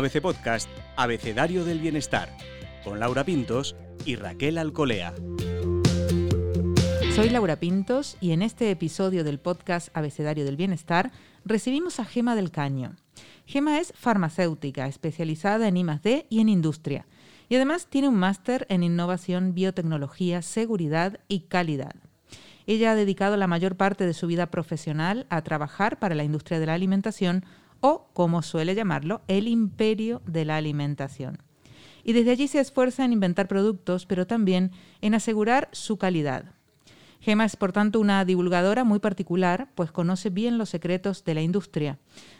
ABC Podcast, Abecedario del Bienestar, con Laura Pintos y Raquel Alcolea. Soy Laura Pintos y en este episodio del podcast Abecedario del Bienestar recibimos a Gema del Caño. Gema es farmacéutica, especializada en I+D y en industria, y además tiene un máster en innovación, biotecnología, seguridad y calidad. Ella ha dedicado la mayor parte de su vida profesional a trabajar para la industria de la alimentación o, como suele llamarlo, el imperio de la alimentación. Y desde allí se esfuerza en inventar productos, pero también en asegurar su calidad. Gema es, por tanto, una divulgadora muy particular, pues conoce bien los secretos de la industria,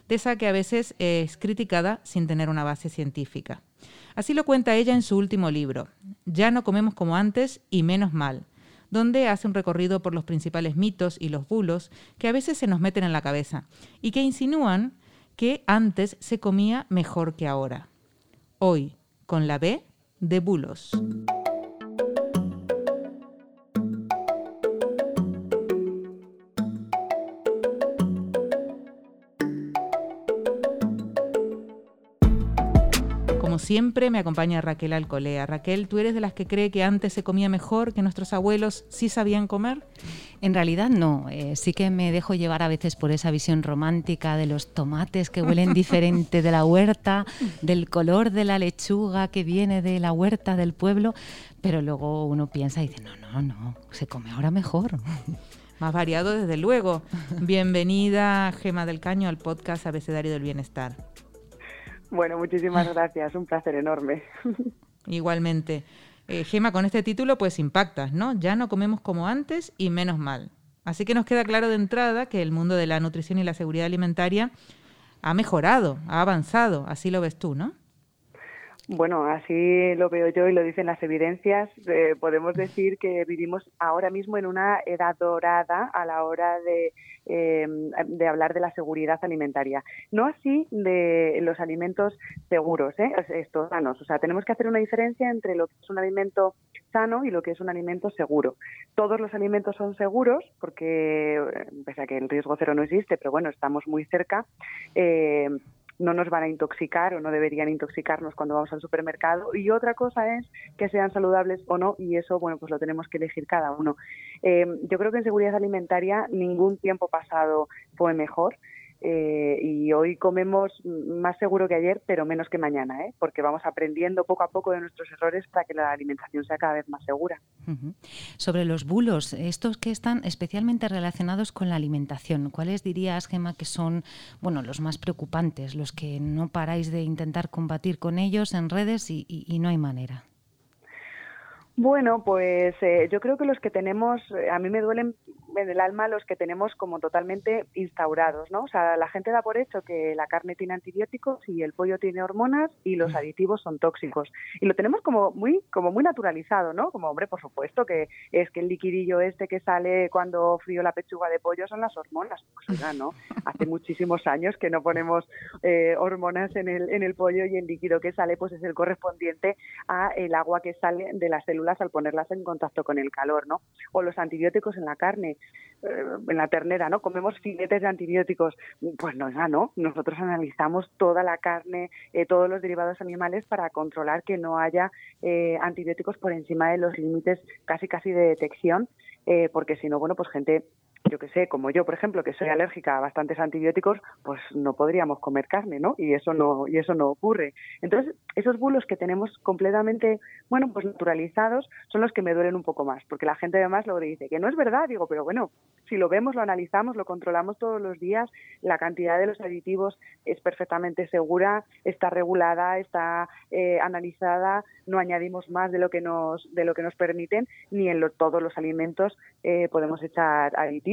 de esa que a veces es criticada sin tener una base científica. Así lo cuenta ella en su último libro, Ya no comemos como antes y menos mal, donde hace un recorrido por los principales mitos y los bulos que a veces se nos meten en la cabeza y que insinúan que antes se comía mejor que ahora. Hoy, con la B de bulos. Siempre me acompaña Raquel Alcolea. Raquel, ¿tú eres de las que cree que antes se comía mejor, que nuestros abuelos sí sabían comer? En realidad no, eh, sí que me dejo llevar a veces por esa visión romántica de los tomates que huelen diferente de la huerta, del color de la lechuga que viene de la huerta del pueblo, pero luego uno piensa y dice, no, no, no, se come ahora mejor. Más variado, desde luego. Bienvenida, Gema del Caño, al podcast Abecedario del Bienestar. Bueno, muchísimas gracias, un placer enorme. Igualmente. Eh, Gema, con este título pues impactas, ¿no? Ya no comemos como antes y menos mal. Así que nos queda claro de entrada que el mundo de la nutrición y la seguridad alimentaria ha mejorado, ha avanzado, así lo ves tú, ¿no? Bueno, así lo veo yo y lo dicen las evidencias. Eh, podemos decir que vivimos ahora mismo en una edad dorada a la hora de, em, de hablar de la seguridad alimentaria. No así de los alimentos seguros, ¿eh? estos sanos. O sea, tenemos que hacer una diferencia entre lo que es un alimento sano y lo que es un alimento seguro. Todos los alimentos son seguros porque, eh, pese a que el riesgo cero no existe, pero bueno, estamos muy cerca. Eh, no nos van a intoxicar o no deberían intoxicarnos cuando vamos al supermercado. Y otra cosa es que sean saludables o no, y eso, bueno, pues lo tenemos que elegir cada uno. Eh, yo creo que en seguridad alimentaria ningún tiempo pasado fue mejor. Eh, y hoy comemos más seguro que ayer, pero menos que mañana, ¿eh? porque vamos aprendiendo poco a poco de nuestros errores para que la alimentación sea cada vez más segura. Sobre los bulos, estos que están especialmente relacionados con la alimentación, ¿cuáles dirías, Gemma, que son bueno, los más preocupantes, los que no paráis de intentar combatir con ellos en redes y no hay manera? Bueno, pues eh, yo creo que los que tenemos, eh, a mí me duelen en el alma los que tenemos como totalmente instaurados, ¿no? O sea, la gente da por hecho que la carne tiene antibióticos y el pollo tiene hormonas y los aditivos son tóxicos. Y lo tenemos como muy, como muy naturalizado, ¿no? Como, hombre, por supuesto que es que el liquidillo este que sale cuando frío la pechuga de pollo son las hormonas. Pues oiga, ¿no? Hace muchísimos años que no ponemos eh, hormonas en el, en el pollo y el líquido que sale pues es el correspondiente a el agua que sale de las células al ponerlas en contacto con el calor, ¿no? O los antibióticos en la carne, en la ternera, ¿no? Comemos filetes de antibióticos. Pues no, ya no. Nosotros analizamos toda la carne, eh, todos los derivados animales para controlar que no haya eh, antibióticos por encima de los límites casi casi de detección, porque si no, bueno, pues gente yo que sé, como yo, por ejemplo, que soy alérgica a bastantes antibióticos, pues no podríamos comer carne, ¿no? Y eso no y eso no ocurre. Entonces, esos bulos que tenemos completamente, bueno, pues naturalizados son los que me duelen un poco más, porque la gente además luego dice que no es verdad, digo, pero bueno, si lo vemos, lo analizamos, lo controlamos todos los días, la cantidad de los aditivos es perfectamente segura, está regulada, está eh, analizada, no añadimos más de lo que nos de lo que nos permiten, ni en todos los alimentos eh, podemos echar aditivos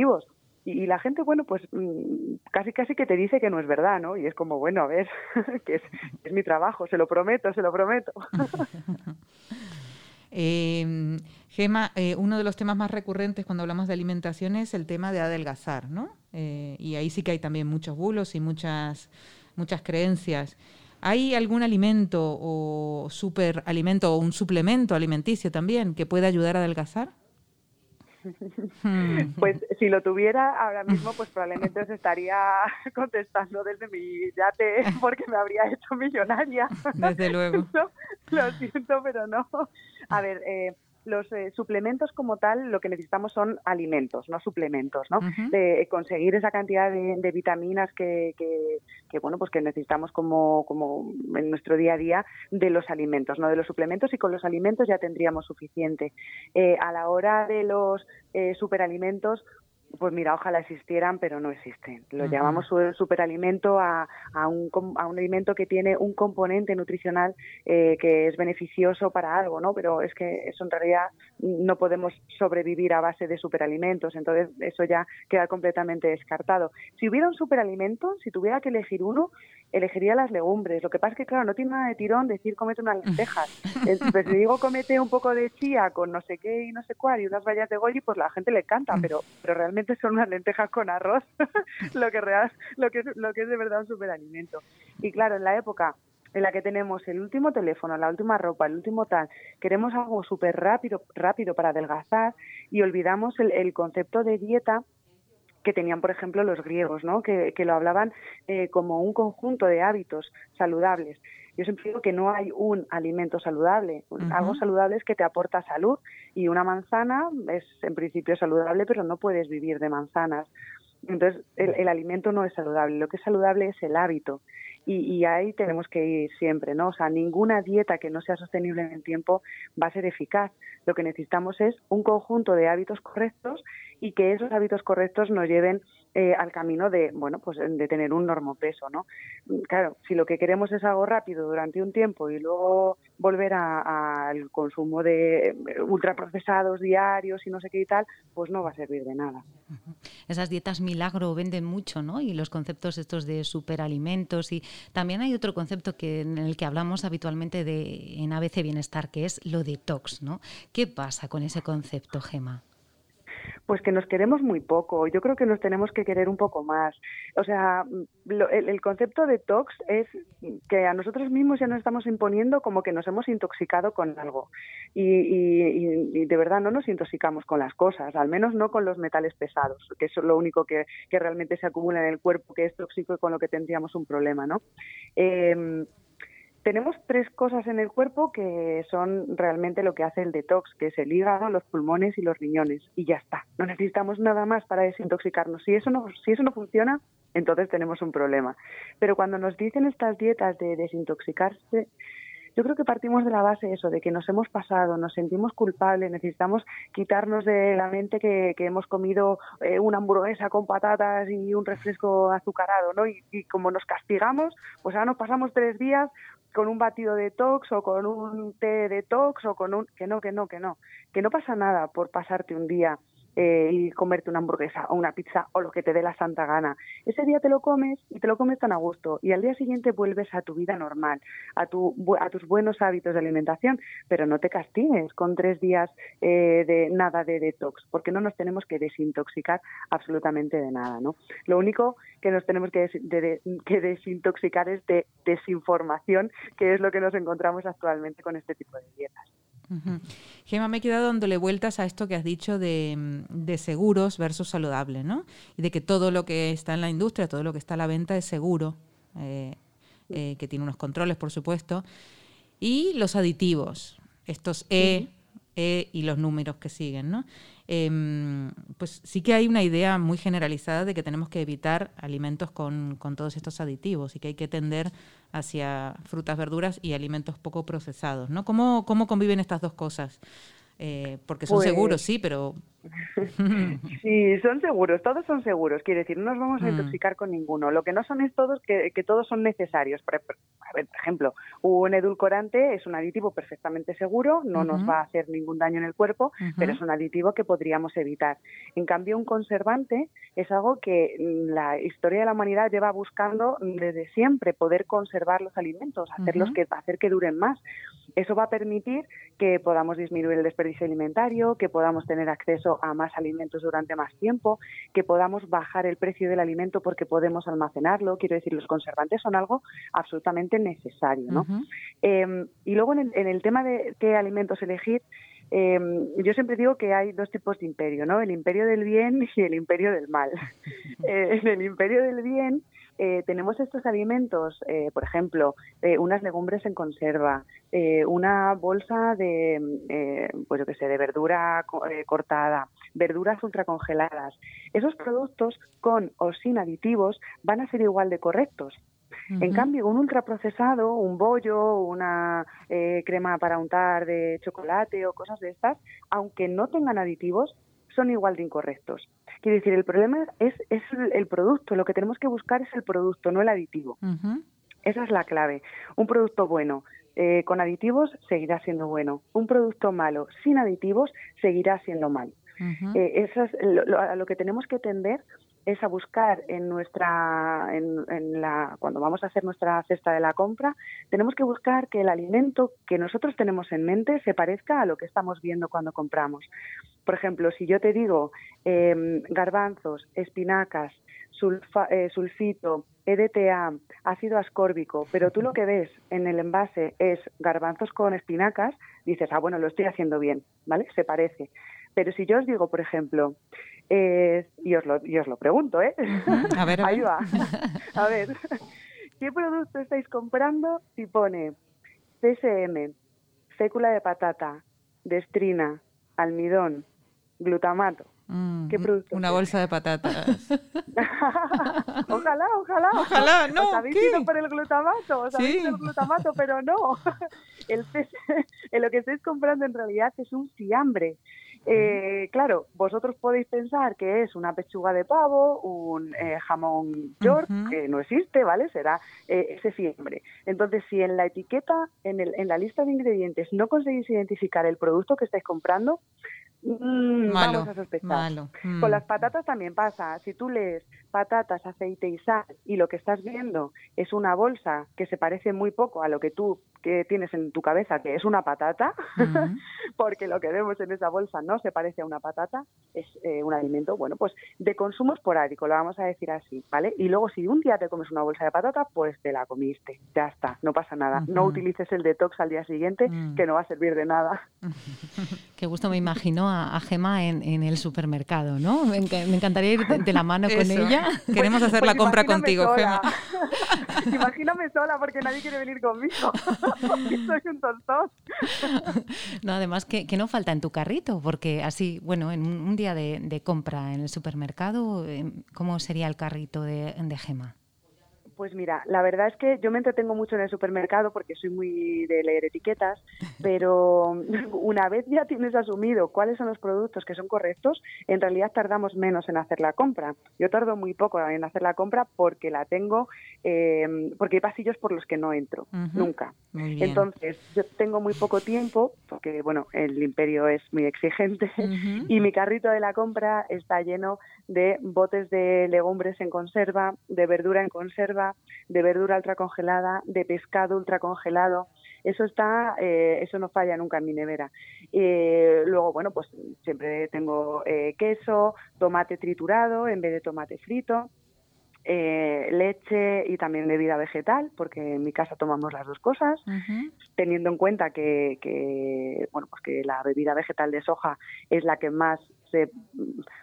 y, la gente, bueno, pues mm, casi casi que te dice que no es verdad, ¿no? Y es como, bueno, a ver, que es, mi trabajo, se lo prometo, se lo prometo. eh, Gema, uno de los temas más recurrentes cuando hablamos de alimentación es el tema de adelgazar, ¿no? Eh, y ahí sí que hay también muchos bulos y muchas, muchas creencias. ¿Hay algún alimento o superalimento o un suplemento alimenticio también que pueda ayudar a adelgazar? Pues si lo tuviera ahora mismo, pues probablemente os estaría contestando desde mi yate porque me habría hecho millonaria. Desde luego. lo siento, pero no. A ver, eh, los eh, suplementos como tal lo que necesitamos son alimentos, no suplementos, ¿no? De conseguir esa cantidad de, vitaminas que, que, bueno, pues que necesitamos como, como en nuestro día a día de los alimentos, no de los suplementos y con los alimentos ya tendríamos suficiente. Eh, a la hora de los eh, superalimentos, pues mira, ojalá existieran, pero no existen. Lo llamamos superalimento a, a, un, a un alimento que tiene un componente nutricional eh, que es beneficioso para algo, ¿no? Pero es que eso en realidad no podemos sobrevivir a base de superalimentos, entonces eso ya queda completamente descartado. Si hubiera un superalimento, si tuviera que elegir uno, elegiría las legumbres. Lo que pasa es que, claro, no tiene nada de tirón decir comete unas lentejas. Pues si digo comete un poco de chía con no sé qué y no sé cuál y unas vallas de goji, pues la gente le encanta, pero, pero realmente son unas lentejas con arroz, lo, que real, lo, que, lo que es de verdad un superalimento. Y claro, en la época en la que tenemos el último teléfono, la última ropa, el último tal, queremos algo súper rápido, rápido para adelgazar y olvidamos el, el concepto de dieta que tenían, por ejemplo, los griegos, ¿no? que, lo hablaban eh, como un conjunto de hábitos saludables. Yo siempre digo que no hay un alimento saludable. Algo saludable es que te aporta salud y una manzana es en principio saludable, pero no puedes vivir de manzanas. Entonces, el, alimento no es saludable. Lo que es saludable es el hábito. Y, y, ahí tenemos que ir siempre, ¿no? O sea, ninguna dieta que no sea sostenible en el tiempo va a ser eficaz. Lo que necesitamos es un conjunto de hábitos correctos y que esos hábitos correctos nos lleven eh, al camino de, bueno, pues de tener un normopeso, ¿no? Claro, si lo que queremos es algo rápido durante un tiempo y luego volver al consumo de eh, ultraprocesados diarios y no sé qué y tal, pues no va a servir de nada. Esas dietas milagro venden mucho, ¿no? Y los conceptos estos de superalimentos y también hay otro concepto que en el que hablamos habitualmente de en ABC Bienestar que es lo detox, ¿no? ¿Qué pasa con ese concepto, Gema? Pues que nos queremos muy poco. Yo creo que nos tenemos que querer un poco más. O sea, el, concepto de tox es que a nosotros mismos ya nos estamos imponiendo como que nos hemos intoxicado con algo. Y, de verdad no nos intoxicamos con las cosas, al menos no con los metales pesados, que es lo único que, realmente se acumula en el cuerpo, que es tóxico y con lo que tendríamos un problema, ¿no? Eh, tenemos tres cosas en el cuerpo que son realmente lo que hace el detox, que es el hígado, los pulmones y los riñones. Y ya está. No necesitamos nada más para desintoxicarnos. Si eso no, si eso no funciona, entonces tenemos un problema. Pero cuando nos dicen estas dietas de desintoxicarse, yo creo que partimos de la base eso, de que nos hemos pasado, nos sentimos culpables, necesitamos quitarnos de la mente que, hemos comido eh, una hamburguesa con patatas y un refresco azucarado, ¿no? Y, y, como nos castigamos, pues ahora nos pasamos tres días con un batido de tox o con un té de tox o con un... que no, que no, que no. Que no pasa nada por pasarte un día eh, y comerte una hamburguesa o una pizza o lo que te dé la santa gana. Ese día te lo comes y te lo comes tan a gusto y al día siguiente vuelves a tu vida normal, a, tu, a tus buenos hábitos de alimentación, pero no te castigues con tres días eh, de nada de detox, porque no nos tenemos que desintoxicar absolutamente de nada. ¿no? Lo único que nos tenemos que, que desintoxicar es de desinformación, que es lo que nos encontramos actualmente con este tipo de dietas. Gema, me he quedado dándole vueltas a esto que has dicho de, seguros versus saludable, ¿no? Y de que todo lo que está en la industria, todo lo que está a la venta es seguro, eh, eh, que tiene unos controles, por supuesto. Y los aditivos, estos E, E y los números que siguen, ¿no? Em, pues sí que hay una idea muy generalizada de que tenemos que evitar alimentos con, con, todos estos aditivos y que hay que tender hacia frutas, verduras y alimentos poco procesados. ¿no? ¿Cómo, cómo conviven estas dos cosas? Eh, porque son seguros, pues sí, pero... sí, son seguros, todos son seguros, quiere decir, no nos vamos a mm. intoxicar con ninguno. Lo que no son es todos que, que todos son necesarios. Por, ejemplo, un edulcorante es un aditivo perfectamente seguro, no nos va a hacer ningún daño en el cuerpo, pero es un aditivo que podríamos evitar. En cambio, un conservante es algo que la historia de la humanidad lleva buscando desde siempre, poder conservar los alimentos, hacerlos que, hacer que duren más. Eso va a permitir que podamos disminuir el desperdicio alimentario, que podamos tener acceso a más alimentos durante más tiempo, que podamos bajar el precio del alimento porque podemos almacenarlo. Quiero decir, los conservantes son algo absolutamente necesario. ¿no? Em, y luego en el, en el tema de qué alimentos elegir, Em, yo siempre digo que hay dos tipos de imperio, ¿no? El imperio del bien y el imperio del mal. Eh, en el imperio del bien eh, tenemos estos alimentos, eh, por ejemplo, unas legumbres en conserva, una bolsa de, pues yo qué sé, de verdura cortada, verduras ultracongeladas. Esos productos con o sin aditivos van a ser igual de correctos. En cambio, un ultraprocesado, un bollo, una eh, crema para untar de chocolate o cosas de estas, aunque no tengan aditivos, son igual de incorrectos. Quiere decir, el problema es, es el producto, lo que tenemos que buscar es el producto, no el aditivo. Esa es la clave. Un producto bueno eh, con aditivos seguirá siendo bueno. Un producto malo sin aditivos seguirá siendo malo. Eh, eso es lo, a lo que tenemos que tender es a buscar en nuestra, en, la, cuando vamos a hacer nuestra cesta de la compra, tenemos que buscar que el alimento que nosotros tenemos en mente se parezca a lo que estamos viendo cuando compramos. Por ejemplo, si yo te digo em, garbanzos, espinacas, eh, sulfito, EDTA, ácido ascórbico, pero tú lo que ves en el envase es garbanzos con espinacas, dices, ah, bueno, lo estoy haciendo bien, ¿vale? Se parece. Pero si yo os digo, por ejemplo, eh, y, os lo, y os lo pregunto, ¿eh? A ver, Ahí va. A ver, ¿qué producto estáis comprando si pone CSM, fécula de patata, destrina, almidón, glutamato? Mm, ¿Qué producto? Una bolsa de patatas. ojalá, ojalá. Ojalá, no. Os habéis ido por el glutamato, os habéis ido el glutamato, pero no. El, lo que estáis comprando en realidad es un fiambre. Eh, claro, vosotros podéis pensar que es una pechuga de pavo, un eh, jamón york, que no existe, ¿vale? Será eh, ese fiambre. Entonces, si en la etiqueta, en, el, en la lista de ingredientes, no conseguís identificar el producto que estáis comprando, Mm, vamos a sospechar. Con mm. las patatas también pasa. Si tú lees patatas, aceite y sal y lo que estás viendo es una bolsa que se parece muy poco a lo que tú que tienes en tu cabeza, que es una patata, porque lo que vemos en esa bolsa no se parece a una patata, es eh, un alimento, bueno, pues de consumo esporádico, lo vamos a decir así, ¿vale? Y luego si un día te comes una bolsa de patata, pues te la comiste, ya está, no pasa nada. No utilices el detox al día siguiente, mm. que no va a servir de nada. Qué gusto me imagino a, Gema en, el supermercado, ¿no? Me, encantaría ir de, la mano con ella. Queremos hacer la compra contigo, Gema. imagíname sola porque nadie quiere venir conmigo. soy un tontón. No, además que, no falta en tu carrito, porque así, bueno, en un, día de, compra en el supermercado, em, ¿cómo sería el carrito de, de Gema? Pues mira, la verdad es que yo me entretengo mucho en el supermercado porque soy muy de leer etiquetas, pero una vez ya tienes asumido cuáles son los productos que son correctos, en realidad tardamos menos en hacer la compra. Yo tardo muy poco en hacer la compra porque la tengo, eh, porque hay pasillos por los que no entro, nunca. Entonces, yo tengo muy poco tiempo, porque bueno, el imperio es muy exigente, y mi carrito de la compra está lleno de botes de legumbres en conserva, de verdura en conserva, de verdura ultracongelada, de pescado ultracongelado. Eso está, eh, eso no falla nunca en mi nevera. Eh, luego, bueno, pues siempre tengo eh, queso, tomate triturado en vez de tomate frito. Leche y también bebida vegetal, porque en mi casa tomamos las dos cosas, teniendo en cuenta que, que, bueno, pues que la bebida vegetal de soja es la que más se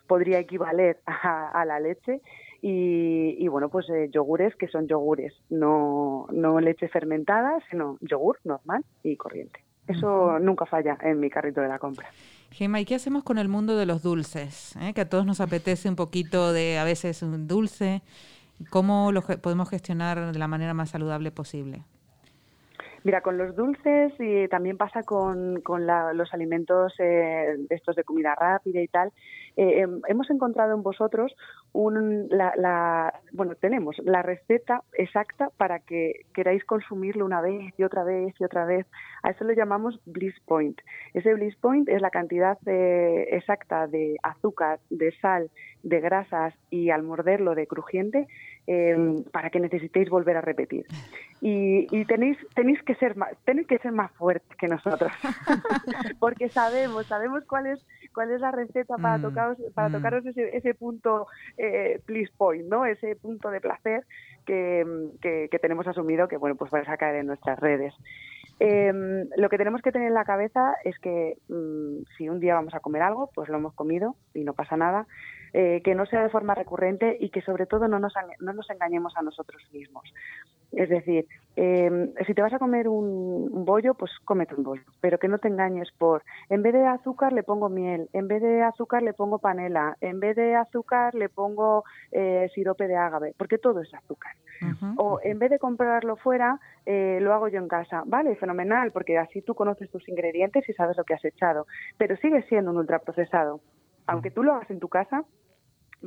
podría equivaler a, la leche y, bueno pues eh, yogures que son yogures no no leche fermentada sino yogur normal y corriente eso nunca falla en mi carrito de la compra Gemma, ¿y qué hacemos con el mundo de los dulces? Eh? Que a todos nos apetece un poquito de, a veces, un dulce. ¿Cómo lo podemos gestionar de la manera más saludable posible? Mira, con los dulces y también pasa con, con los alimentos eh, estos de comida rápida y tal. Eh, em, hemos encontrado en vosotros un, la, bueno, tenemos la receta exacta para que queráis consumirlo una vez y otra vez y otra vez. A eso lo llamamos bliss point. Ese bliss point es la cantidad eh, exacta de azúcar, de sal, de grasas y al morderlo de crujiente Em, para que necesitéis volver a repetir. Y, tenéis, tenéis, que ser más, tenéis que ser más fuertes que nosotros, porque sabemos, sabemos cuál es, cuál es la receta para, mm, tocaros, para mm. tocaros ese, ese punto eh, please point, ¿no? ese punto de placer que, que, tenemos asumido que bueno pues vais a caer en nuestras redes. Em, lo que tenemos que tener en la cabeza es que mm, si un día vamos a comer algo, pues lo hemos comido y no pasa nada. Eh, que no sea de forma recurrente y que sobre todo no nos, no nos engañemos a nosotros mismos. Es decir, em, si te vas a comer un, bollo, pues cómete un bollo, pero que no te engañes por, en vez de azúcar le pongo miel, en vez de azúcar le pongo panela, en vez de azúcar le pongo eh, sirope de ágave, porque todo es azúcar. O en vez de comprarlo fuera, eh, lo hago yo en casa. Vale, fenomenal, porque así tú conoces tus ingredientes y sabes lo que has echado, pero sigue siendo un ultraprocesado. Aunque tú lo hagas en tu casa,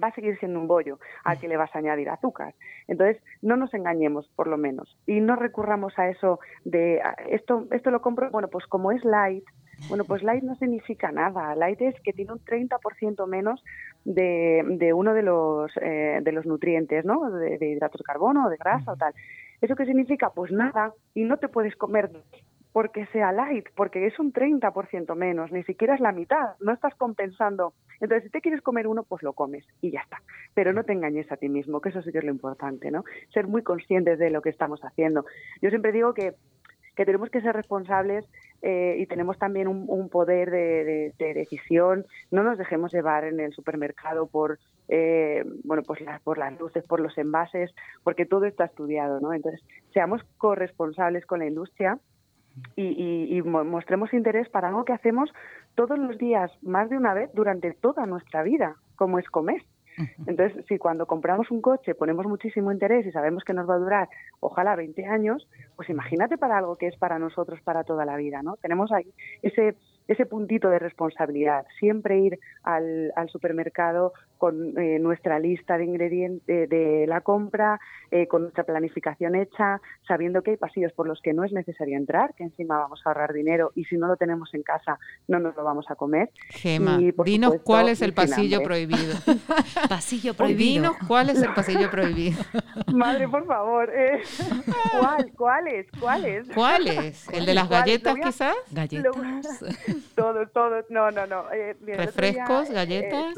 va a seguir siendo un bollo al que le vas a añadir azúcar. Entonces, no nos engañemos, por lo menos, y no recurramos a eso de esto, esto lo compro, bueno, pues como es light, bueno, pues light no significa nada. Light es que tiene un 30% menos de, de, uno de los, eh, de los nutrientes, ¿no? De, de hidratos de carbono de grasa o tal. ¿Eso qué significa? Pues nada, y no te puedes comer porque sea light, porque es un 30% menos, ni siquiera es la mitad, no estás compensando. Entonces, si te quieres comer uno, pues lo comes y ya está. Pero no te engañes a ti mismo, que eso sí que es lo importante, ¿no? Ser muy conscientes de lo que estamos haciendo. Yo siempre digo que, que tenemos que ser responsables eh, y tenemos también un, poder de, decisión. No nos dejemos llevar en el supermercado por, eh, bueno, pues por las luces, por los envases, porque todo está estudiado, ¿no? Entonces, seamos corresponsables con la industria y, mostremos interés para algo que hacemos todos los días, más de una vez, durante toda nuestra vida, como es comer. Entonces, si cuando compramos un coche ponemos muchísimo interés y sabemos que nos va a durar, ojalá, 20 años, pues imagínate para algo que es para nosotros para toda la vida, ¿no? Tenemos ahí ese, ese puntito de responsabilidad, siempre ir al, al supermercado con eh, nuestra lista de ingredientes de la compra, eh, con nuestra planificación hecha, sabiendo que hay pasillos por los que no es necesario entrar, que encima vamos a ahorrar dinero y si no lo tenemos en casa no nos lo vamos a comer. Gema, dinos cuál es el pasillo prohibido. pasillo prohibido. Dinos cuál es el pasillo prohibido. Madre, por favor. Eh, ¿Cuál? ¿Cuáles? ¿Cuáles? ¿Cuáles? ¿El de las galletas quizás? Galletas. Todos, todos. No, no, no. ¿Refrescos, galletas?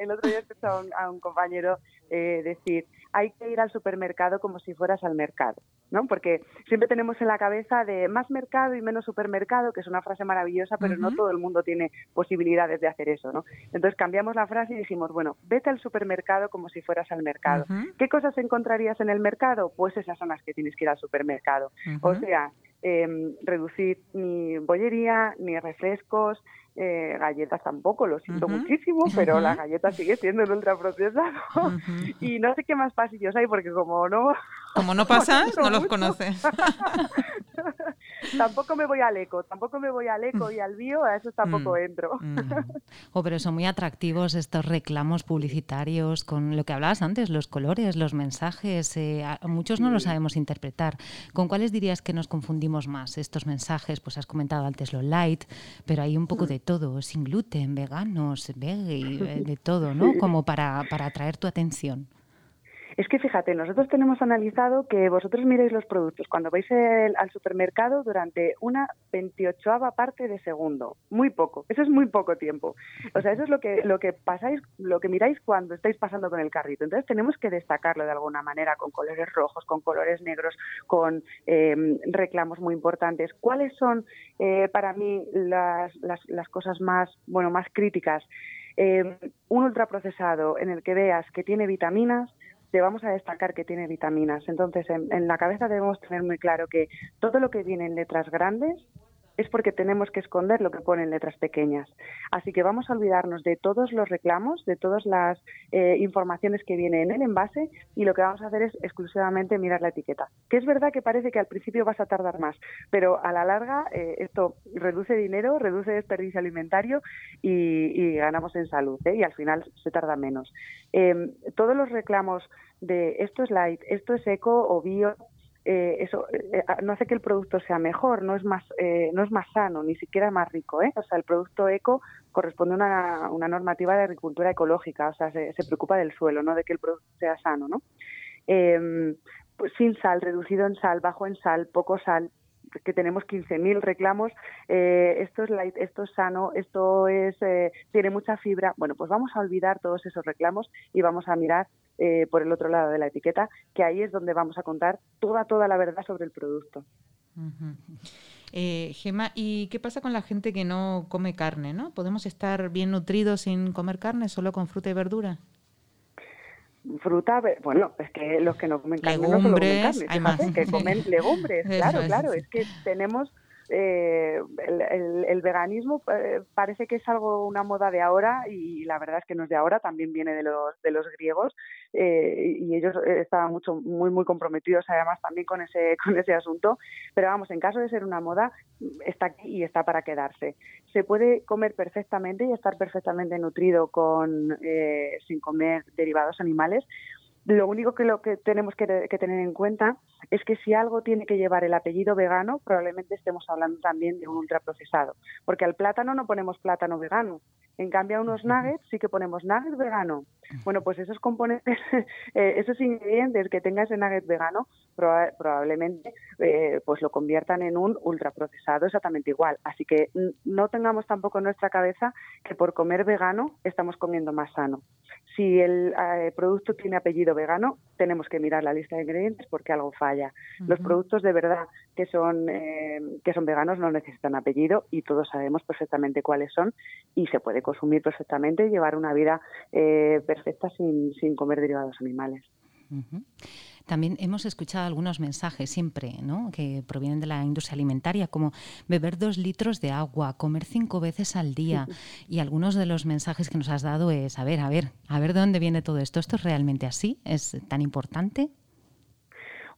el otro día escuchaba a un, compañero eh, decir, hay que ir al supermercado como si fueras al mercado, ¿no? Porque siempre tenemos en la cabeza de más mercado y menos supermercado, que es una frase maravillosa, pero no todo el mundo tiene posibilidades de hacer eso, ¿no? Entonces cambiamos la frase y dijimos, bueno, vete al supermercado como si fueras al mercado. ¿Qué cosas encontrarías en el mercado? Pues esas son las que tienes que ir al supermercado. O sea, em, reducir ni bollería, ni refrescos, eh, galletas tampoco, lo siento muchísimo, pero la galleta sigue siendo un ultraprocesado. y no sé qué más pasillos hay, porque como no... Como no pasas, no los conoces. tampoco me voy al eco, tampoco me voy al eco y al bio, a eso tampoco mm. entro. Mm. oh, pero son muy atractivos estos reclamos publicitarios con lo que hablabas antes, los colores, los mensajes. Eh, muchos no lo sabemos interpretar. ¿Con cuáles dirías que nos confundimos más estos mensajes? Pues has comentado antes lo light, pero hay un poco de todo, sin gluten, veganos, veggie, eh, de todo, ¿no? Como para, para atraer tu atención. Es que fíjate, nosotros tenemos analizado que vosotros miréis los productos cuando vais al supermercado durante una 28 parte de segundo, muy poco, eso es muy poco tiempo. O sea, eso es lo que lo que pasáis, lo que miráis cuando estáis pasando con el carrito. Entonces tenemos que destacarlo de alguna manera con colores rojos, con colores negros, con eh, reclamos muy importantes. ¿Cuáles son eh, para mí las, las, las cosas más bueno más críticas? Eh, un ultraprocesado en el que veas que tiene vitaminas, vamos a destacar que tiene vitaminas. Entonces, en, la cabeza debemos tener muy claro que todo lo que viene en letras grandes es porque tenemos que esconder lo que pone en letras pequeñas. Así que vamos a olvidarnos de todos los reclamos, de todas las eh, informaciones que vienen en el envase y lo que vamos a hacer es exclusivamente mirar la etiqueta. Que es verdad que parece que al principio vas a tardar más, pero a la larga eh, esto reduce dinero, reduce desperdicio alimentario y, ganamos en salud ¿eh? y al final se tarda menos. Em, todos los reclamos de esto es light, esto es eco o bio, eh, eso eh, no hace que el producto sea mejor, no es más, eh, no es más sano, ni siquiera más rico. ¿eh? O sea, el producto eco corresponde a una, normativa de agricultura ecológica, o sea, se, preocupa del suelo, no de que el producto sea sano, ¿no? Em, pues sin sal, reducido en sal, bajo en sal, poco sal, que tenemos 15.000 reclamos, eh, esto es light, esto es sano, esto es eh, tiene mucha fibra. Bueno, pues vamos a olvidar todos esos reclamos y vamos a mirar eh, por el otro lado de la etiqueta, que ahí es donde vamos a contar toda, toda la verdad sobre el producto. Eh, Gema, ¿y qué pasa con la gente que no come carne? ¿no? ¿Podemos estar bien nutridos sin comer carne, solo con fruta y verdura? Fruta, bueno, es que los que no comen carne no solo comen carne, hay más. que comen legumbres, claro, claro, es que tenemos eh, el, veganismo eh, parece que es algo, una moda de ahora y la verdad es que no es de ahora, también viene de los, de los griegos eh, y ellos estaban mucho, muy, muy comprometidos además también con ese, con ese asunto. Pero vamos, en caso de ser una moda, está aquí y está para quedarse. Se puede comer perfectamente y estar perfectamente nutrido con, sin comer derivados animales lo único que, lo que tenemos que, tener en cuenta es que si algo tiene que llevar el apellido vegano, probablemente estemos hablando también de un ultraprocesado, porque al plátano no ponemos plátano vegano, en cambio a unos nuggets sí que ponemos nuggets vegano. Bueno, pues esos componentes, eh, esos ingredientes que tenga ese nugget vegano, probablemente eh, pues lo conviertan en un ultraprocesado exactamente igual. Así que no tengamos tampoco en nuestra cabeza que por comer vegano estamos comiendo más sano. Si el eh, producto tiene apellido vegano, tenemos que mirar la lista de ingredientes porque algo falla. Los productos de verdad que son, eh, que son veganos no necesitan apellido y todos sabemos perfectamente cuáles son y se puede consumir perfectamente y llevar una vida eh, perfecta sin, sin comer derivados animales. También hemos escuchado algunos mensajes siempre ¿no? que provienen de la industria alimentaria, como beber dos litros de agua, comer cinco veces al día. Y algunos de los mensajes que nos has dado es, a ver, a ver, a ver de dónde viene todo esto. ¿Esto es realmente así? ¿Es tan importante?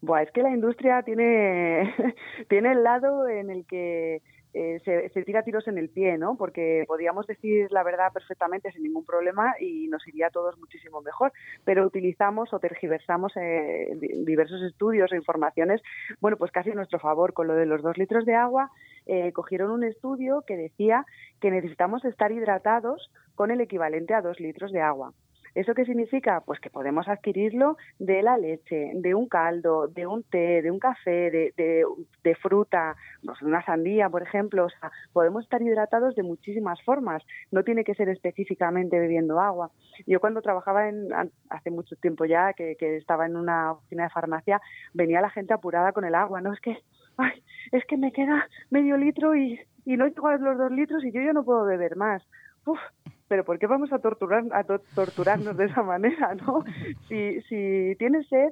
Buah, es que la industria tiene, tiene el lado en el que eh, se, tira tiros en el pie, ¿no? Porque podíamos decir la verdad perfectamente sin ningún problema y nos iría a todos muchísimo mejor, pero utilizamos o tergiversamos eh, diversos estudios e informaciones, bueno, pues casi a nuestro favor. Con lo de los dos litros de agua, eh, cogieron un estudio que decía que necesitamos estar hidratados con el equivalente a dos litros de agua. ¿Eso qué significa? Pues que podemos adquirirlo de la leche, de un caldo, de un té, de un café, de, fruta, no sé, una sandía, por ejemplo. O sea, podemos estar hidratados de muchísimas formas. No tiene que ser específicamente bebiendo agua. Yo cuando trabajaba en, hace mucho tiempo ya, que, estaba en una oficina de farmacia, venía la gente apurada con el agua. No es que, ay, es que me queda medio litro y, y no llego a los dos litros y yo ya no puedo beber más. Uf, pero ¿por qué vamos a, torturar, a torturarnos de esa manera, no? Si, si tienes sed,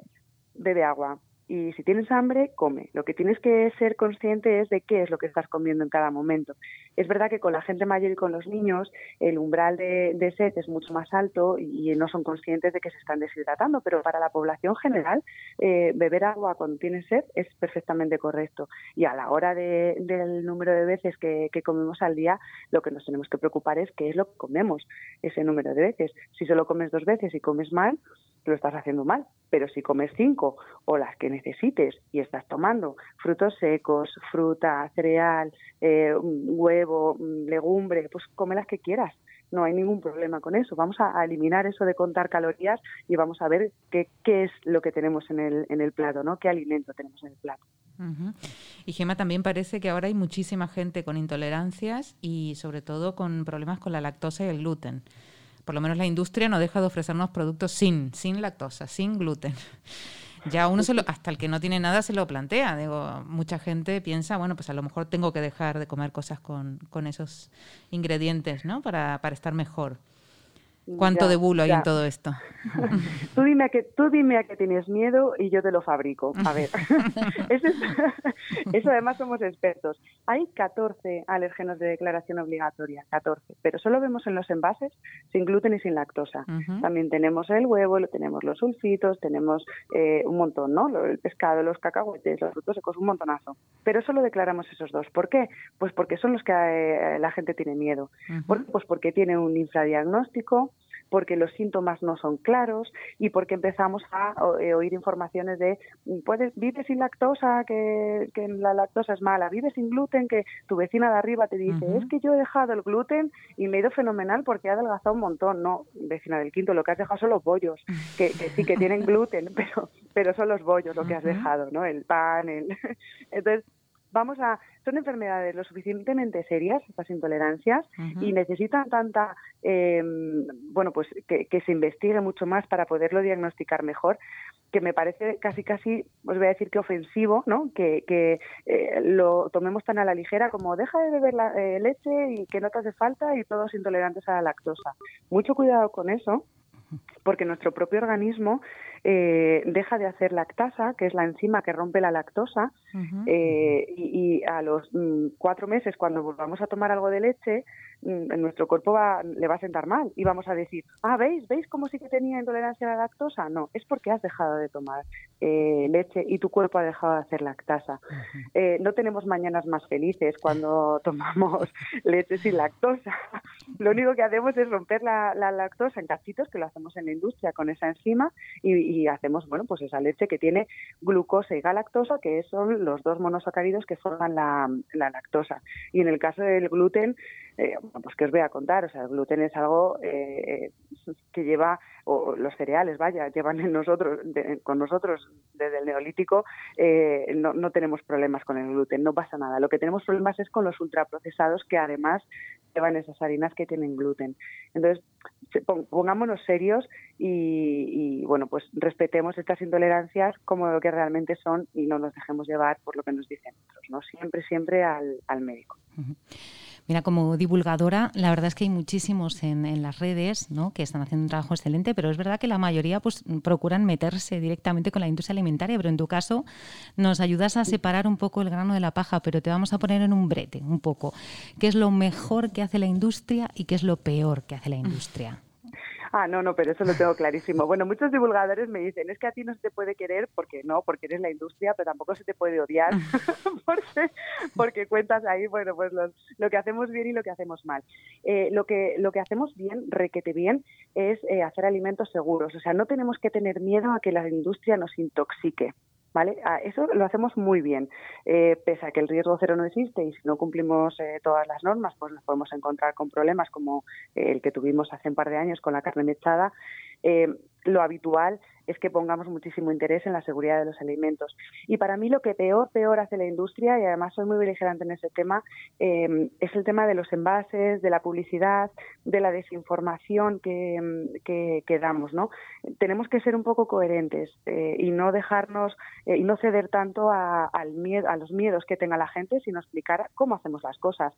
bebe agua y si tienes hambre, come. Lo que tienes que ser consciente es de qué es lo que estás comiendo en cada momento. Es verdad que con la gente mayor y con los niños el umbral de, sed es mucho más alto y, no son conscientes de que se están deshidratando, pero para la población general eh, beber agua cuando tienes sed es perfectamente correcto. Y a la hora del número de veces que comemos al día, lo que nos tenemos que preocupar es qué es lo que comemos ese número de veces. Si solo comes dos veces y comes mal, lo estás haciendo mal. Pero si comes cinco o las que necesites y estás tomando frutos secos, fruta, cereal, eh, huevo, mm, legumbre, pues come las que quieras. No hay ningún problema con eso. Vamos a, eliminar eso de contar calorías y vamos a ver qué, qué es lo que tenemos en el, en el plato, ¿no? ¿Qué alimento tenemos en el plato? Y Gema, también parece que ahora hay muchísima gente con intolerancias y sobre todo con problemas con la lactosa y el gluten por lo menos la industria no deja de ofrecernos productos sin, sin lactosa, sin gluten. Ya uno se lo, hasta el que no tiene nada se lo plantea. Digo, mucha gente piensa, bueno, pues a lo mejor tengo que dejar de comer cosas con, con esos ingredientes, ¿no? Para, para estar mejor. ¿Cuánto de bulo hay en todo esto? tú, dime a que, tú dime a qué tienes miedo y yo te lo fabrico. A ver, eso, además somos expertos. Hay 14 alérgenos de declaración obligatoria, 14, pero solo vemos en los envases sin gluten y sin lactosa. También tenemos el huevo, tenemos los sulfitos, tenemos eh, un montón, ¿no? El pescado, los cacahuetes, los frutos secos, un montonazo. Pero solo declaramos esos dos. ¿Por qué? Pues porque son los que eh, la gente tiene miedo. Pues porque tiene un infradiagnóstico, porque los síntomas no son claros y porque empezamos a eh, oír informaciones de puedes vive sin lactosa que, la lactosa es mala vive sin gluten que tu vecina de arriba te dice es que yo he dejado el gluten y me he ido fenomenal porque he adelgazado un montón no vecina del quinto lo que has dejado son los bollos que, sí que tienen gluten pero pero son los bollos lo que has dejado no el pan el... entonces vamos a, son enfermedades lo suficientemente serias, estas intolerancias, y necesitan tanta, em, bueno, pues que, se investigue mucho más para poderlo diagnosticar mejor, que me parece casi, casi, os voy a decir que ofensivo, ¿no? Que, que eh, lo tomemos tan a la ligera como deja de beber la, eh, leche y que no te hace falta y todos intolerantes a la lactosa. Mucho cuidado con eso, porque nuestro propio organismo eh, deja de hacer lactasa, que es la enzima que rompe la lactosa, eh, y, a los mm, cuatro meses, cuando volvamos a tomar algo de leche, mm, nuestro cuerpo va, le va a sentar mal y vamos a decir, ah, ¿veis? ¿Veis cómo sí que tenía intolerancia a la lactosa? No, es porque has dejado de tomar eh, leche y tu cuerpo ha dejado de hacer lactasa. no tenemos mañanas más felices cuando tomamos leche sin lactosa. Lo único que hacemos es romper la, lactosa en cachitos, que lo hacemos en la industria con esa enzima, y, y hacemos, bueno, pues esa leche que tiene glucosa y galactosa, que son los dos monosacáridos que forman la, lactosa. Y en el caso del gluten, eh, pues que os voy a contar, o sea, el gluten es algo eh, que lleva, o los cereales, vaya, llevan en nosotros, con nosotros desde el neolítico, eh, no, no tenemos problemas con el gluten, no pasa nada. Lo que tenemos problemas es con los ultraprocesados que además llevan esas harinas que tienen gluten. Entonces, pongámonos serios y, bueno, pues respetemos estas intolerancias como lo que realmente son y no nos dejemos llevar por lo que nos dicen otros, ¿no? Siempre, siempre al, al médico. Mira, como divulgadora, la verdad es que hay muchísimos en, las redes ¿no? que están haciendo un trabajo excelente, pero es verdad que la mayoría pues, procuran meterse directamente con la industria alimentaria, pero en tu caso nos ayudas a separar un poco el grano de la paja, pero te vamos a poner en un brete un poco. ¿Qué es lo mejor que hace la industria y qué es lo peor que hace la industria? Ah, no, no, pero eso lo tengo clarísimo. Bueno, muchos divulgadores me dicen, es que a ti no se te puede querer porque no, porque eres la industria, pero tampoco se te puede odiar porque, porque cuentas ahí, bueno, pues lo que hacemos bien y lo que hacemos mal. Eh, lo, que, lo que hacemos bien, requete bien, es eh, hacer alimentos seguros. O sea, no tenemos que tener miedo a que la industria nos intoxique. ¿Vale? Ah, eso lo hacemos muy bien, eh, pese a que el riesgo cero no existe y si no cumplimos eh, todas las normas, pues nos podemos encontrar con problemas como eh, el que tuvimos hace un par de años con la carne mechada. lo habitual es que pongamos muchísimo interés en la seguridad de los alimentos. Y para mí lo que peor, peor hace la industria, y además soy muy beligerante en ese tema, em, es el tema de los envases, de la publicidad, de la desinformación que, em, que, damos. ¿no? Tenemos que ser un poco coherentes eh, y no dejarnos eh, y no ceder tanto a, al miedo, a los miedos que tenga la gente, sino explicar cómo hacemos las cosas.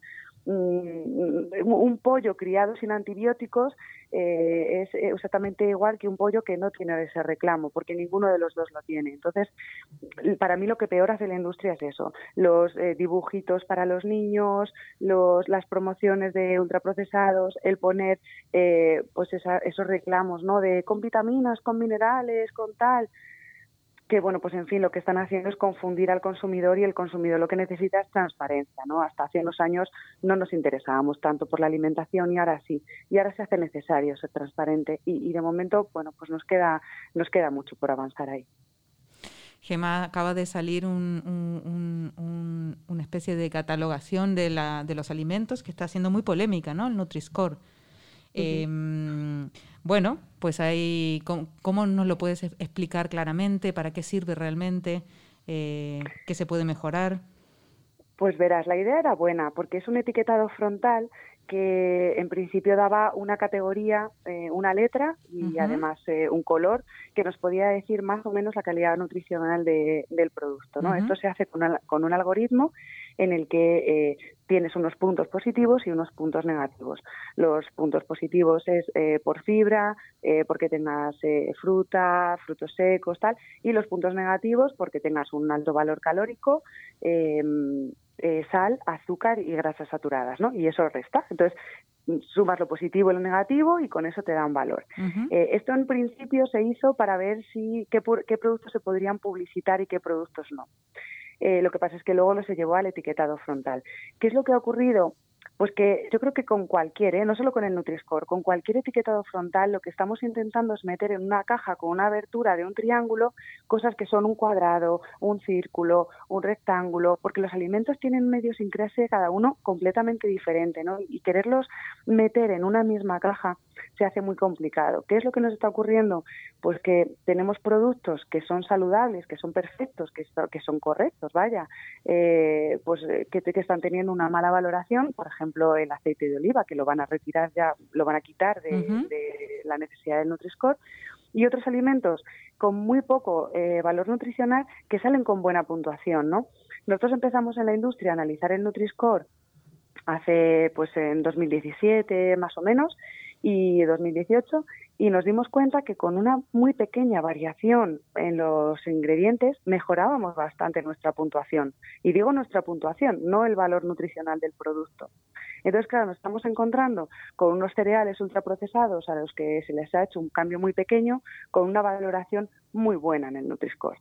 Mm, un pollo criado sin antibióticos eh, es exactamente igual que un pollo que no tiene ese reclamo, porque ninguno de los dos lo tiene. Entonces, para mí lo que peor hace la industria es eso, los eh, dibujitos para los niños, los, las promociones de ultraprocesados, el poner eh, pues esos reclamos, ¿no? De con vitaminas, con minerales, con tal que bueno, pues en fin, lo que están haciendo es confundir al consumidor y el consumidor lo que necesita es transparencia, ¿no? Hasta hace unos años no nos interesábamos tanto por la alimentación y ahora sí, y ahora se hace necesario ser transparente y, de momento, bueno, pues nos queda, nos queda mucho por avanzar ahí. Gema acaba de salir una especie de catalogación de, la, de los alimentos que está siendo muy polémica, ¿no? El Nutri-Score. Em, bueno, pues ahí, ¿cómo, nos lo puedes explicar claramente? ¿Para qué sirve realmente? Eh, ¿Qué se puede mejorar? Pues verás, la idea era buena porque es un etiquetado frontal que en principio daba una categoría, eh, una letra y además eh, un color que nos podía decir más o menos la calidad nutricional de, del producto. ¿no? Esto se hace con, con, un algoritmo en el que eh, tienes unos puntos positivos y unos puntos negativos. Los puntos positivos es por fibra, porque tengas fruta, frutos secos, tal, y los puntos negativos porque tengas un alto valor calórico, eh, sal, azúcar y grasas saturadas, ¿no? Y eso resta. Entonces, sumas lo positivo y lo negativo y con eso te da un valor. Eh, esto en principio se hizo para ver si qué, qué productos se podrían publicitar y qué productos no. Eh, lo que pasa es que luego no se llevó al etiquetado frontal. ¿Qué es lo que ha ocurrido? Pues que yo creo que con cualquier, ¿eh? no solo con el Nutri-Score, con cualquier etiquetado frontal lo que estamos intentando es meter en una caja con una abertura de un triángulo cosas que son un cuadrado, un círculo, un rectángulo, porque los alimentos tienen una idiosincrasia cada uno completamente diferente, ¿no? Y quererlos meter en una misma caja se hace muy complicado. ¿Qué es lo que nos está ocurriendo? Pues que tenemos productos que son saludables, que son perfectos, que, que son correctos, vaya, eh, pues eh, que están teniendo una mala valoración, por ejemplo, ejemplo, el aceite de oliva, que lo van a retirar ya, lo van a quitar de, la necesidad del Nutri-Score, y otros alimentos con muy poco eh, valor nutricional que salen con buena puntuación, ¿no? Nosotros empezamos en la industria a analizar el Nutri-Score hace, pues, en 2017 más o menos, y 2018 y nos dimos cuenta que con una muy pequeña variación en los ingredientes mejorábamos bastante nuestra puntuación. Y digo nuestra puntuación, no el valor nutricional del producto. Entonces, claro, nos estamos encontrando con unos cereales ultraprocesados a los que se les ha hecho un cambio muy pequeño con una valoración muy buena en el Nutri-Score.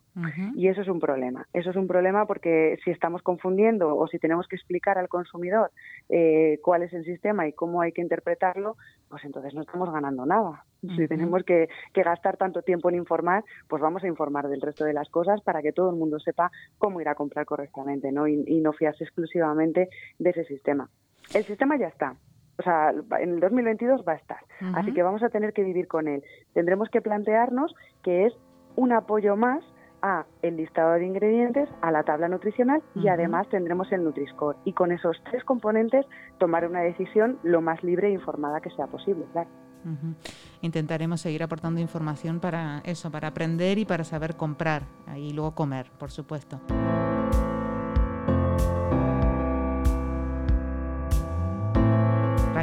Y eso es un problema. Eso es un problema porque si estamos confundiendo o si tenemos que explicar al consumidor eh, cuál es el sistema y cómo hay que interpretarlo, pues entonces no estamos ganando nada. Si tenemos que, gastar tanto tiempo en informar, pues vamos a informar del resto de las cosas para que todo el mundo sepa cómo ir a comprar correctamente ¿no? y, no fiarse exclusivamente de ese sistema. El sistema ya está, o sea, en el 2022 va a estar. Así que vamos a tener que vivir con él. Tendremos que plantearnos que es un apoyo más a el listado de ingredientes, a la tabla nutricional y además tendremos el Nutri-Score. Y con esos tres componentes tomar una decisión lo más libre e informada que sea posible, claro. Intentaremos seguir aportando información para eso, para aprender y para saber comprar y luego comer, por supuesto.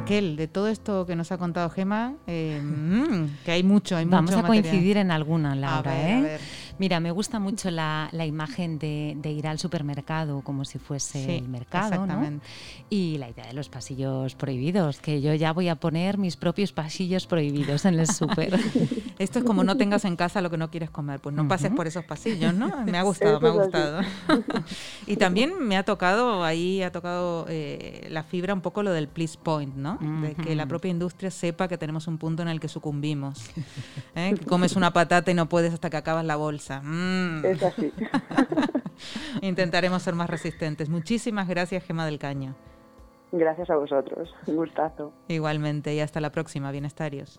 Raquel, de todo esto que nos ha contado Gema, eh, mm, que hay mucho, hay Vamos a coincidir en alguna, Laura. ¿eh? Mira, me gusta mucho la, imagen de, ir al supermercado como si fuese el mercado, ¿no? Y la idea de los pasillos prohibidos, que yo ya voy a poner mis propios pasillos prohibidos en el súper. Esto es como no tengas en casa lo que no quieres comer, pues no pases por esos pasillos, ¿no? Me ha gustado, me ha gustado. y también me ha tocado, ahí ha tocado eh, la fibra un poco lo del please point, ¿no? De que la propia industria sepa que tenemos un punto en el que sucumbimos. ¿eh? Que comes una patata y no puedes hasta que acabas la bolsa. Mm. Es así. Intentaremos ser más resistentes. Muchísimas gracias, Gema del Caño. Gracias a vosotros. Un gustazo. Igualmente, y hasta la próxima. Bienestarios.